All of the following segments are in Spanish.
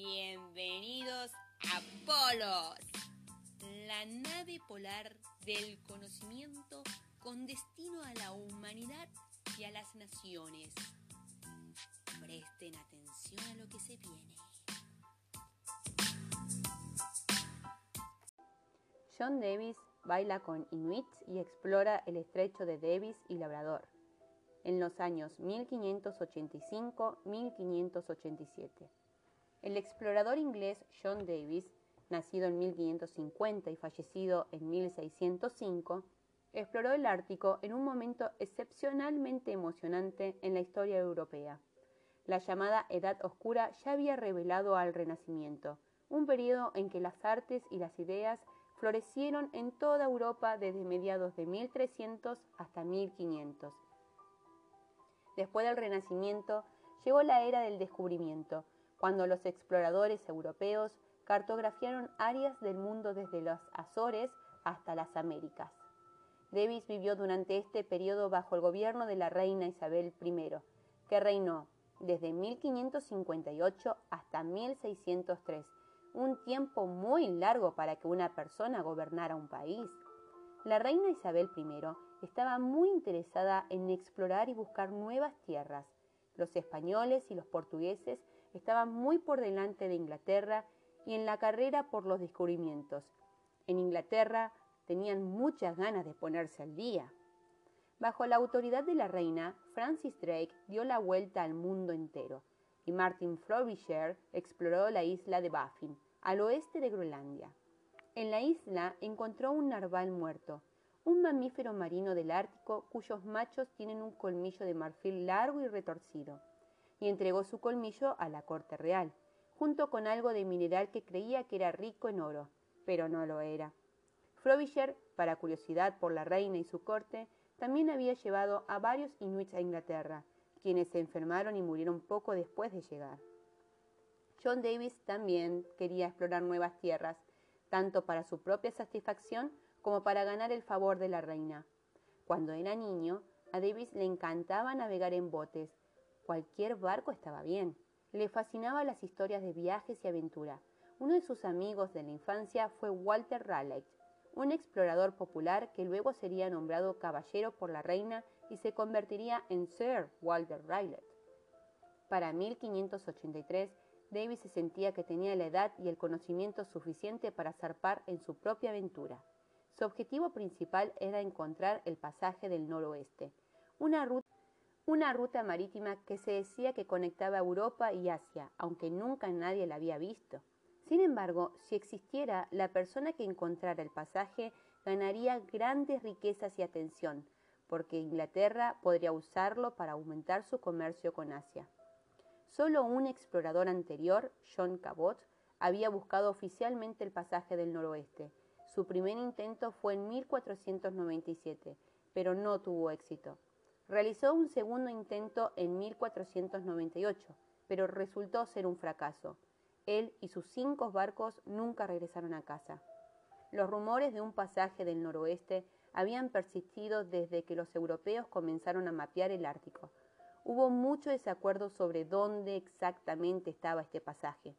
Bienvenidos a Polos, la nave polar del conocimiento con destino a la humanidad y a las naciones. Presten atención a lo que se viene. John Davis baila con inuits y explora el estrecho de Davis y Labrador en los años 1585-1587. El explorador inglés John Davis, nacido en 1550 y fallecido en 1605, exploró el Ártico en un momento excepcionalmente emocionante en la historia europea. La llamada Edad Oscura ya había revelado al Renacimiento, un periodo en que las artes y las ideas florecieron en toda Europa desde mediados de 1300 hasta 1500. Después del Renacimiento llegó la era del descubrimiento, cuando los exploradores europeos cartografiaron áreas del mundo desde los Azores hasta las Américas. Davis vivió durante este periodo bajo el gobierno de la reina Isabel I, que reinó desde 1558 hasta 1603, un tiempo muy largo para que una persona gobernara un país. La reina Isabel I estaba muy interesada en explorar y buscar nuevas tierras. Los españoles y los portugueses estaban muy por delante de Inglaterra y en la carrera por los descubrimientos. En Inglaterra tenían muchas ganas de ponerse al día. Bajo la autoridad de la reina, Francis Drake dio la vuelta al mundo entero y Martin Frobisher exploró la isla de Baffin, al oeste de Groenlandia. En la isla encontró un narval muerto, un mamífero marino del Ártico cuyos machos tienen un colmillo de marfil largo y retorcido y entregó su colmillo a la corte real, junto con algo de mineral que creía que era rico en oro, pero no lo era. Frobisher, para curiosidad por la reina y su corte, también había llevado a varios inuits a Inglaterra, quienes se enfermaron y murieron poco después de llegar. John Davis también quería explorar nuevas tierras, tanto para su propia satisfacción como para ganar el favor de la reina. Cuando era niño, a Davis le encantaba navegar en botes, Cualquier barco estaba bien. Le fascinaban las historias de viajes y aventura. Uno de sus amigos de la infancia fue Walter Raleigh, un explorador popular que luego sería nombrado caballero por la reina y se convertiría en Sir Walter Raleigh. Para 1583, Davis se sentía que tenía la edad y el conocimiento suficiente para zarpar en su propia aventura. Su objetivo principal era encontrar el pasaje del noroeste, una ruta una ruta marítima que se decía que conectaba Europa y Asia, aunque nunca nadie la había visto. Sin embargo, si existiera, la persona que encontrara el pasaje ganaría grandes riquezas y atención, porque Inglaterra podría usarlo para aumentar su comercio con Asia. Solo un explorador anterior, John Cabot, había buscado oficialmente el pasaje del noroeste. Su primer intento fue en 1497, pero no tuvo éxito. Realizó un segundo intento en 1498, pero resultó ser un fracaso. Él y sus cinco barcos nunca regresaron a casa. Los rumores de un pasaje del noroeste habían persistido desde que los europeos comenzaron a mapear el Ártico. Hubo mucho desacuerdo sobre dónde exactamente estaba este pasaje.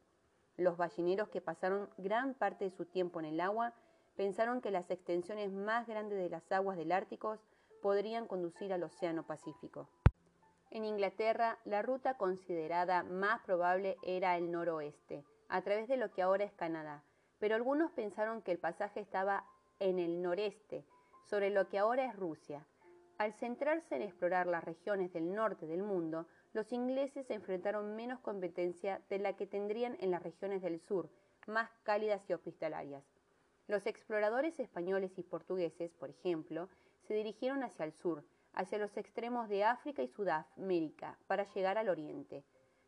Los balleneros que pasaron gran parte de su tiempo en el agua pensaron que las extensiones más grandes de las aguas del Ártico podrían conducir al Océano Pacífico. En Inglaterra, la ruta considerada más probable era el noroeste, a través de lo que ahora es Canadá, pero algunos pensaron que el pasaje estaba en el noreste, sobre lo que ahora es Rusia. Al centrarse en explorar las regiones del norte del mundo, los ingleses enfrentaron menos competencia de la que tendrían en las regiones del sur, más cálidas y hospitalarias. Los exploradores españoles y portugueses, por ejemplo, se dirigieron hacia el sur, hacia los extremos de África y Sudamérica, para llegar al oriente.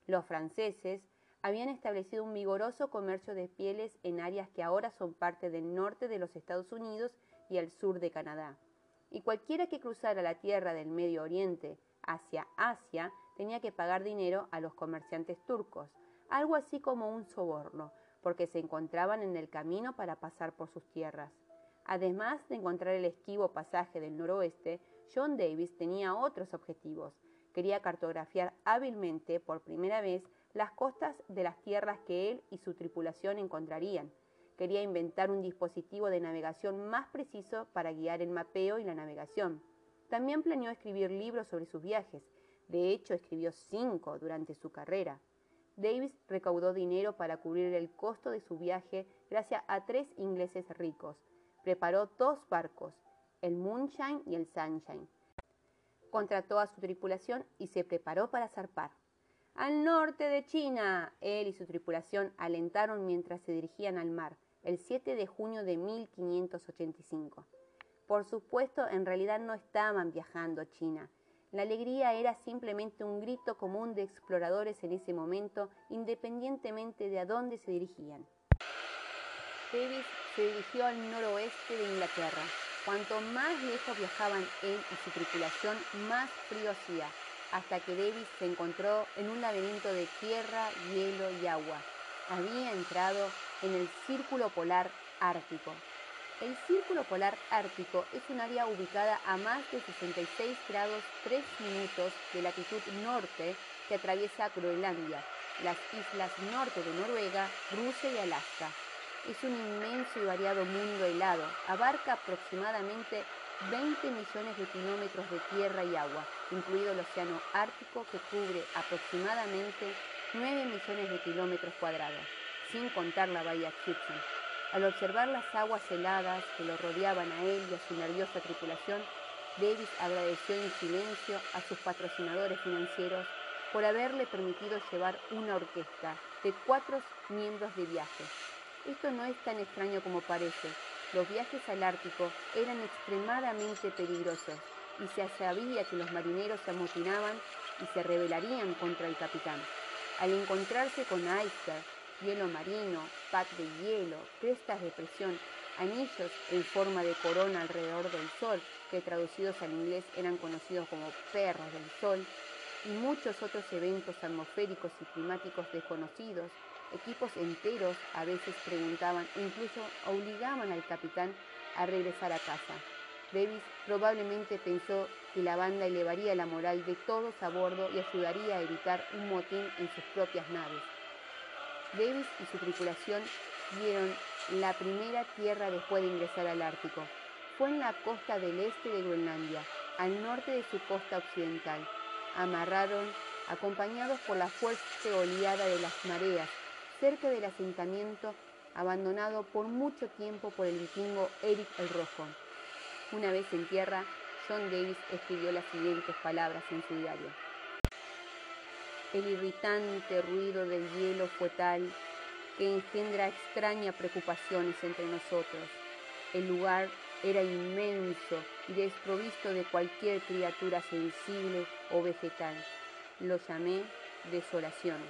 Los franceses habían establecido un vigoroso comercio de pieles en áreas que ahora son parte del norte de los Estados Unidos y el sur de Canadá. Y cualquiera que cruzara la tierra del Medio Oriente hacia Asia tenía que pagar dinero a los comerciantes turcos, algo así como un soborno, porque se encontraban en el camino para pasar por sus tierras. Además de encontrar el esquivo pasaje del noroeste, John Davis tenía otros objetivos. Quería cartografiar hábilmente, por primera vez, las costas de las tierras que él y su tripulación encontrarían. Quería inventar un dispositivo de navegación más preciso para guiar el mapeo y la navegación. También planeó escribir libros sobre sus viajes. De hecho, escribió cinco durante su carrera. Davis recaudó dinero para cubrir el costo de su viaje gracias a tres ingleses ricos. Preparó dos barcos, el Moonshine y el Sunshine. Contrató a su tripulación y se preparó para zarpar. Al norte de China, él y su tripulación alentaron mientras se dirigían al mar, el 7 de junio de 1585. Por supuesto, en realidad no estaban viajando a China, la alegría era simplemente un grito común de exploradores en ese momento, independientemente de a dónde se dirigían. Se dirigió al noroeste de Inglaterra. Cuanto más lejos viajaban él y su tripulación, más frío hacía, hasta que Davis se encontró en un laberinto de tierra, hielo y agua. Había entrado en el círculo polar ártico, el Círculo Polar Ártico es un área ubicada a más de 66 grados 3 minutos de latitud norte que atraviesa Groenlandia, las islas norte de Noruega, Rusia y Alaska. Es un inmenso y variado mundo helado. Abarca aproximadamente 20 millones de kilómetros de tierra y agua, incluido el Océano Ártico que cubre aproximadamente 9 millones de kilómetros cuadrados, sin contar la bahía Hudson. Al observar las aguas heladas que lo rodeaban a él y a su nerviosa tripulación, Davis agradeció en silencio a sus patrocinadores financieros por haberle permitido llevar una orquesta de cuatro miembros de viaje. Esto no es tan extraño como parece. Los viajes al Ártico eran extremadamente peligrosos y se sabía que los marineros se amotinaban y se rebelarían contra el capitán. Al encontrarse con iceberg, hielo marino, pack de hielo, crestas de presión, anillos en forma de corona alrededor del Sol, que traducidos al inglés eran conocidos como perros del Sol, y muchos otros eventos atmosféricos y climáticos desconocidos, equipos enteros a veces preguntaban, incluso obligaban al capitán a regresar a casa. Davis probablemente pensó que la banda elevaría la moral de todos a bordo y ayudaría a evitar un motín en sus propias naves. Davis y su tripulación vieron la primera tierra después de ingresar al Ártico. Fue en la costa del este de Groenlandia, al norte de su costa occidental. Amarraron, acompañados por la fuerte oleada de las mareas, cerca del asentamiento abandonado por mucho tiempo por el vikingo Eric el Rojo. Una vez en tierra, John Davis escribió las siguientes palabras en su diario. El irritante ruido del hielo fue tal que engendra extrañas preocupaciones entre nosotros. El lugar era inmenso y desprovisto de cualquier criatura sensible o vegetal. Lo llamé desolación.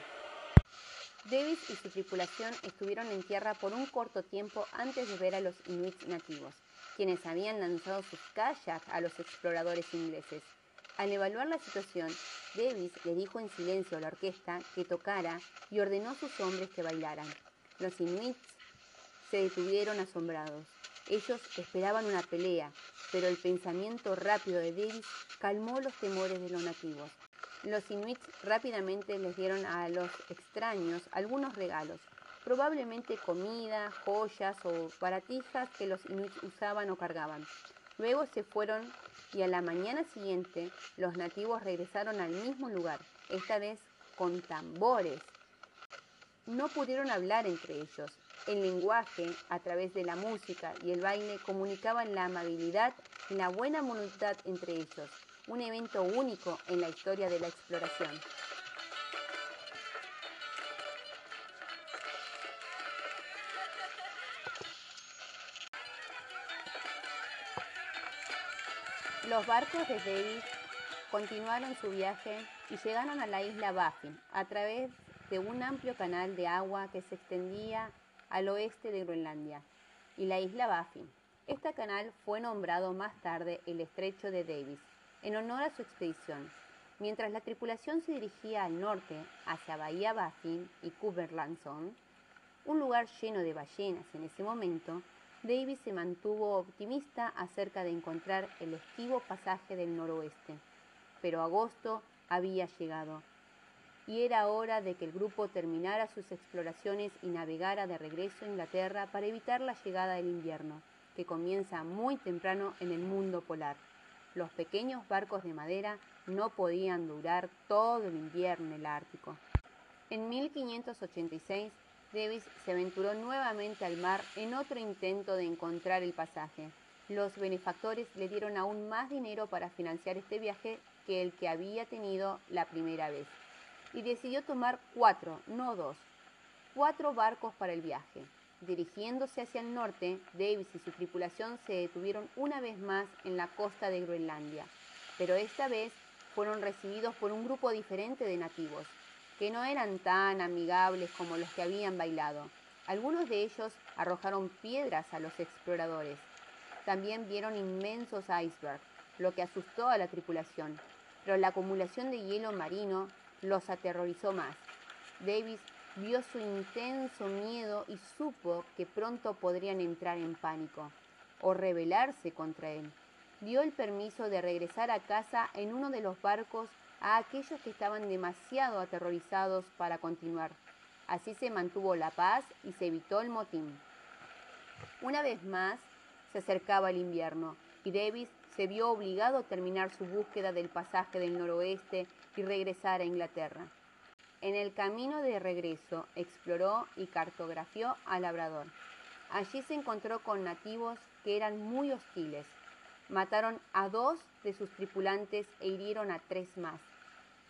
Davis y su tripulación estuvieron en tierra por un corto tiempo antes de ver a los inuits nativos, quienes habían lanzado sus kayaks a los exploradores ingleses. Al evaluar la situación, Davis le dijo en silencio a la orquesta que tocara y ordenó a sus hombres que bailaran. Los inuits se detuvieron asombrados. Ellos esperaban una pelea, pero el pensamiento rápido de Davis calmó los temores de los nativos. Los inuits rápidamente les dieron a los extraños algunos regalos, probablemente comida, joyas o baratijas que los inuits usaban o cargaban. Luego se fueron y a la mañana siguiente los nativos regresaron al mismo lugar, esta vez con tambores. No pudieron hablar entre ellos. El lenguaje, a través de la música y el baile, comunicaban la amabilidad y la buena voluntad entre ellos, un evento único en la historia de la exploración. Los barcos de Davis continuaron su viaje y llegaron a la isla Baffin a través de un amplio canal de agua que se extendía al oeste de Groenlandia y la isla Baffin. Este canal fue nombrado más tarde el Estrecho de Davis, en honor a su expedición. Mientras la tripulación se dirigía al norte, hacia Bahía Baffin y Kuberlanson, un lugar lleno de ballenas en ese momento, Davis se mantuvo optimista acerca de encontrar el esquivo pasaje del noroeste, pero agosto había llegado. Y era hora de que el grupo terminara sus exploraciones y navegara de regreso a Inglaterra para evitar la llegada del invierno, que comienza muy temprano en el mundo polar. Los pequeños barcos de madera no podían durar todo el invierno en el Ártico. En 1586, Davis se aventuró nuevamente al mar en otro intento de encontrar el pasaje. Los benefactores le dieron aún más dinero para financiar este viaje que el que había tenido la primera vez. Y decidió tomar cuatro, no dos, cuatro barcos para el viaje. Dirigiéndose hacia el norte, Davis y su tripulación se detuvieron una vez más en la costa de Groenlandia, pero esta vez fueron recibidos por un grupo diferente de nativos, que no eran tan amigables como los que habían bailado. Algunos de ellos arrojaron piedras a los exploradores. También vieron inmensos icebergs, lo que asustó a la tripulación, pero la acumulación de hielo marino los aterrorizó más. Davis vio su intenso miedo y supo que pronto podrían entrar en pánico o rebelarse contra él. Dio el permiso de regresar a casa en uno de los barcos a aquellos que estaban demasiado aterrorizados para continuar. Así se mantuvo la paz y se evitó el motín. Una vez más, se acercaba el invierno y Davis se vio obligado a terminar su búsqueda del pasaje del noroeste y regresar a Inglaterra. En el camino de regreso exploró y cartografió a Labrador. Allí se encontró con nativos que eran muy hostiles. Mataron a dos de sus tripulantes e hirieron a tres más.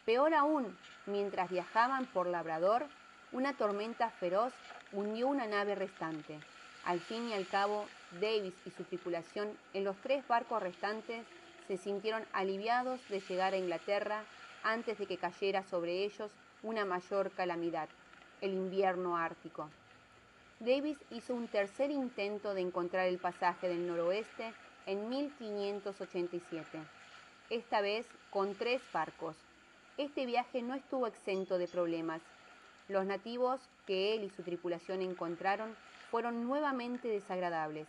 Peor aún, mientras viajaban por Labrador, una tormenta feroz hundió una nave restante. Al fin y al cabo, Davis y su tripulación en los tres barcos restantes se sintieron aliviados de llegar a Inglaterra antes de que cayera sobre ellos una mayor calamidad, el invierno ártico. Davis hizo un tercer intento de encontrar el pasaje del noroeste en 1587, esta vez con tres barcos, este viaje no estuvo exento de problemas. Los nativos que él y su tripulación encontraron fueron nuevamente desagradables.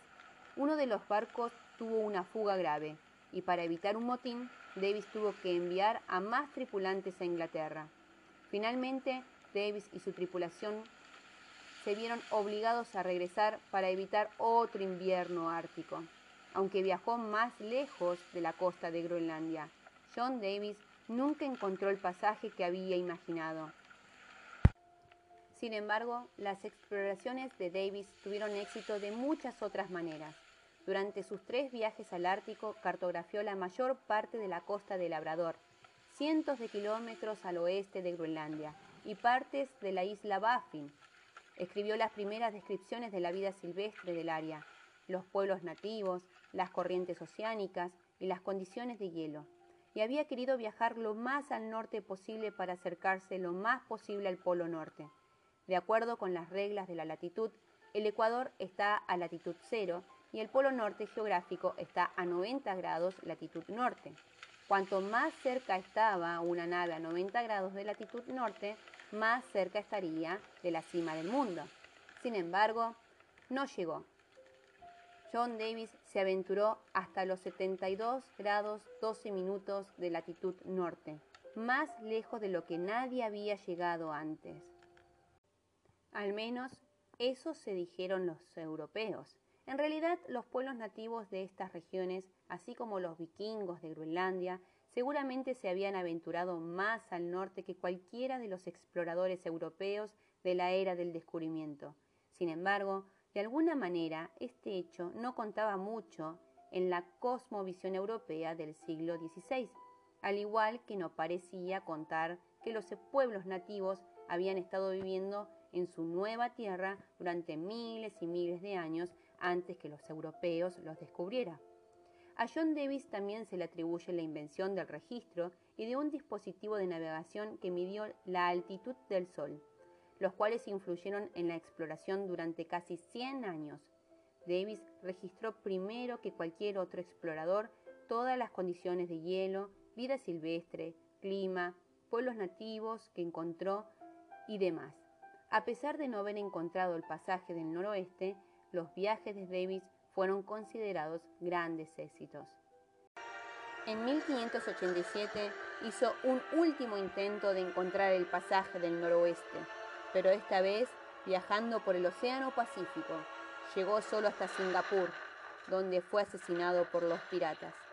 Uno de los barcos tuvo una fuga grave y para evitar un motín, Davis tuvo que enviar a más tripulantes a Inglaterra. Finalmente, Davis y su tripulación se vieron obligados a regresar para evitar otro invierno ártico, aunque viajó más lejos de la costa de Groenlandia. John Davis nunca encontró el pasaje que había imaginado. Sin embargo, las exploraciones de Davis tuvieron éxito de muchas otras maneras. Durante sus tres viajes al Ártico cartografió la mayor parte de la costa de Labrador, cientos de kilómetros al oeste de Groenlandia y partes de la isla Baffin. Escribió las primeras descripciones de la vida silvestre del área, los pueblos nativos, las corrientes oceánicas y las condiciones de hielo y había querido viajar lo más al norte posible para acercarse lo más posible al Polo Norte. De acuerdo con las reglas de la latitud, el Ecuador está a latitud cero y el Polo Norte geográfico está a 90 grados latitud norte. Cuanto más cerca estaba una nave a 90 grados de latitud norte, más cerca estaría de la cima del mundo. Sin embargo, no llegó. John Davis se aventuró hasta los 72 grados 12 minutos de latitud norte, más lejos de lo que nadie había llegado antes. Al menos eso se dijeron los europeos. En realidad, los pueblos nativos de estas regiones, así como los vikingos de Groenlandia, seguramente se habían aventurado más al norte que cualquiera de los exploradores europeos de la era del descubrimiento. Sin embargo, de alguna manera, este hecho no contaba mucho en la cosmovisión europea del siglo XVI, al igual que no parecía contar que los pueblos nativos habían estado viviendo en su nueva tierra durante miles y miles de años antes que los europeos los descubrieran. A John Davis también se le atribuye la invención del registro y de un dispositivo de navegación que midió la altitud del Sol los cuales influyeron en la exploración durante casi 100 años. Davis registró primero que cualquier otro explorador todas las condiciones de hielo, vida silvestre, clima, pueblos nativos que encontró y demás. A pesar de no haber encontrado el pasaje del noroeste, los viajes de Davis fueron considerados grandes éxitos. En 1587 hizo un último intento de encontrar el pasaje del noroeste, pero esta vez viajando por el Océano Pacífico. Llegó solo hasta Singapur, donde fue asesinado por los piratas.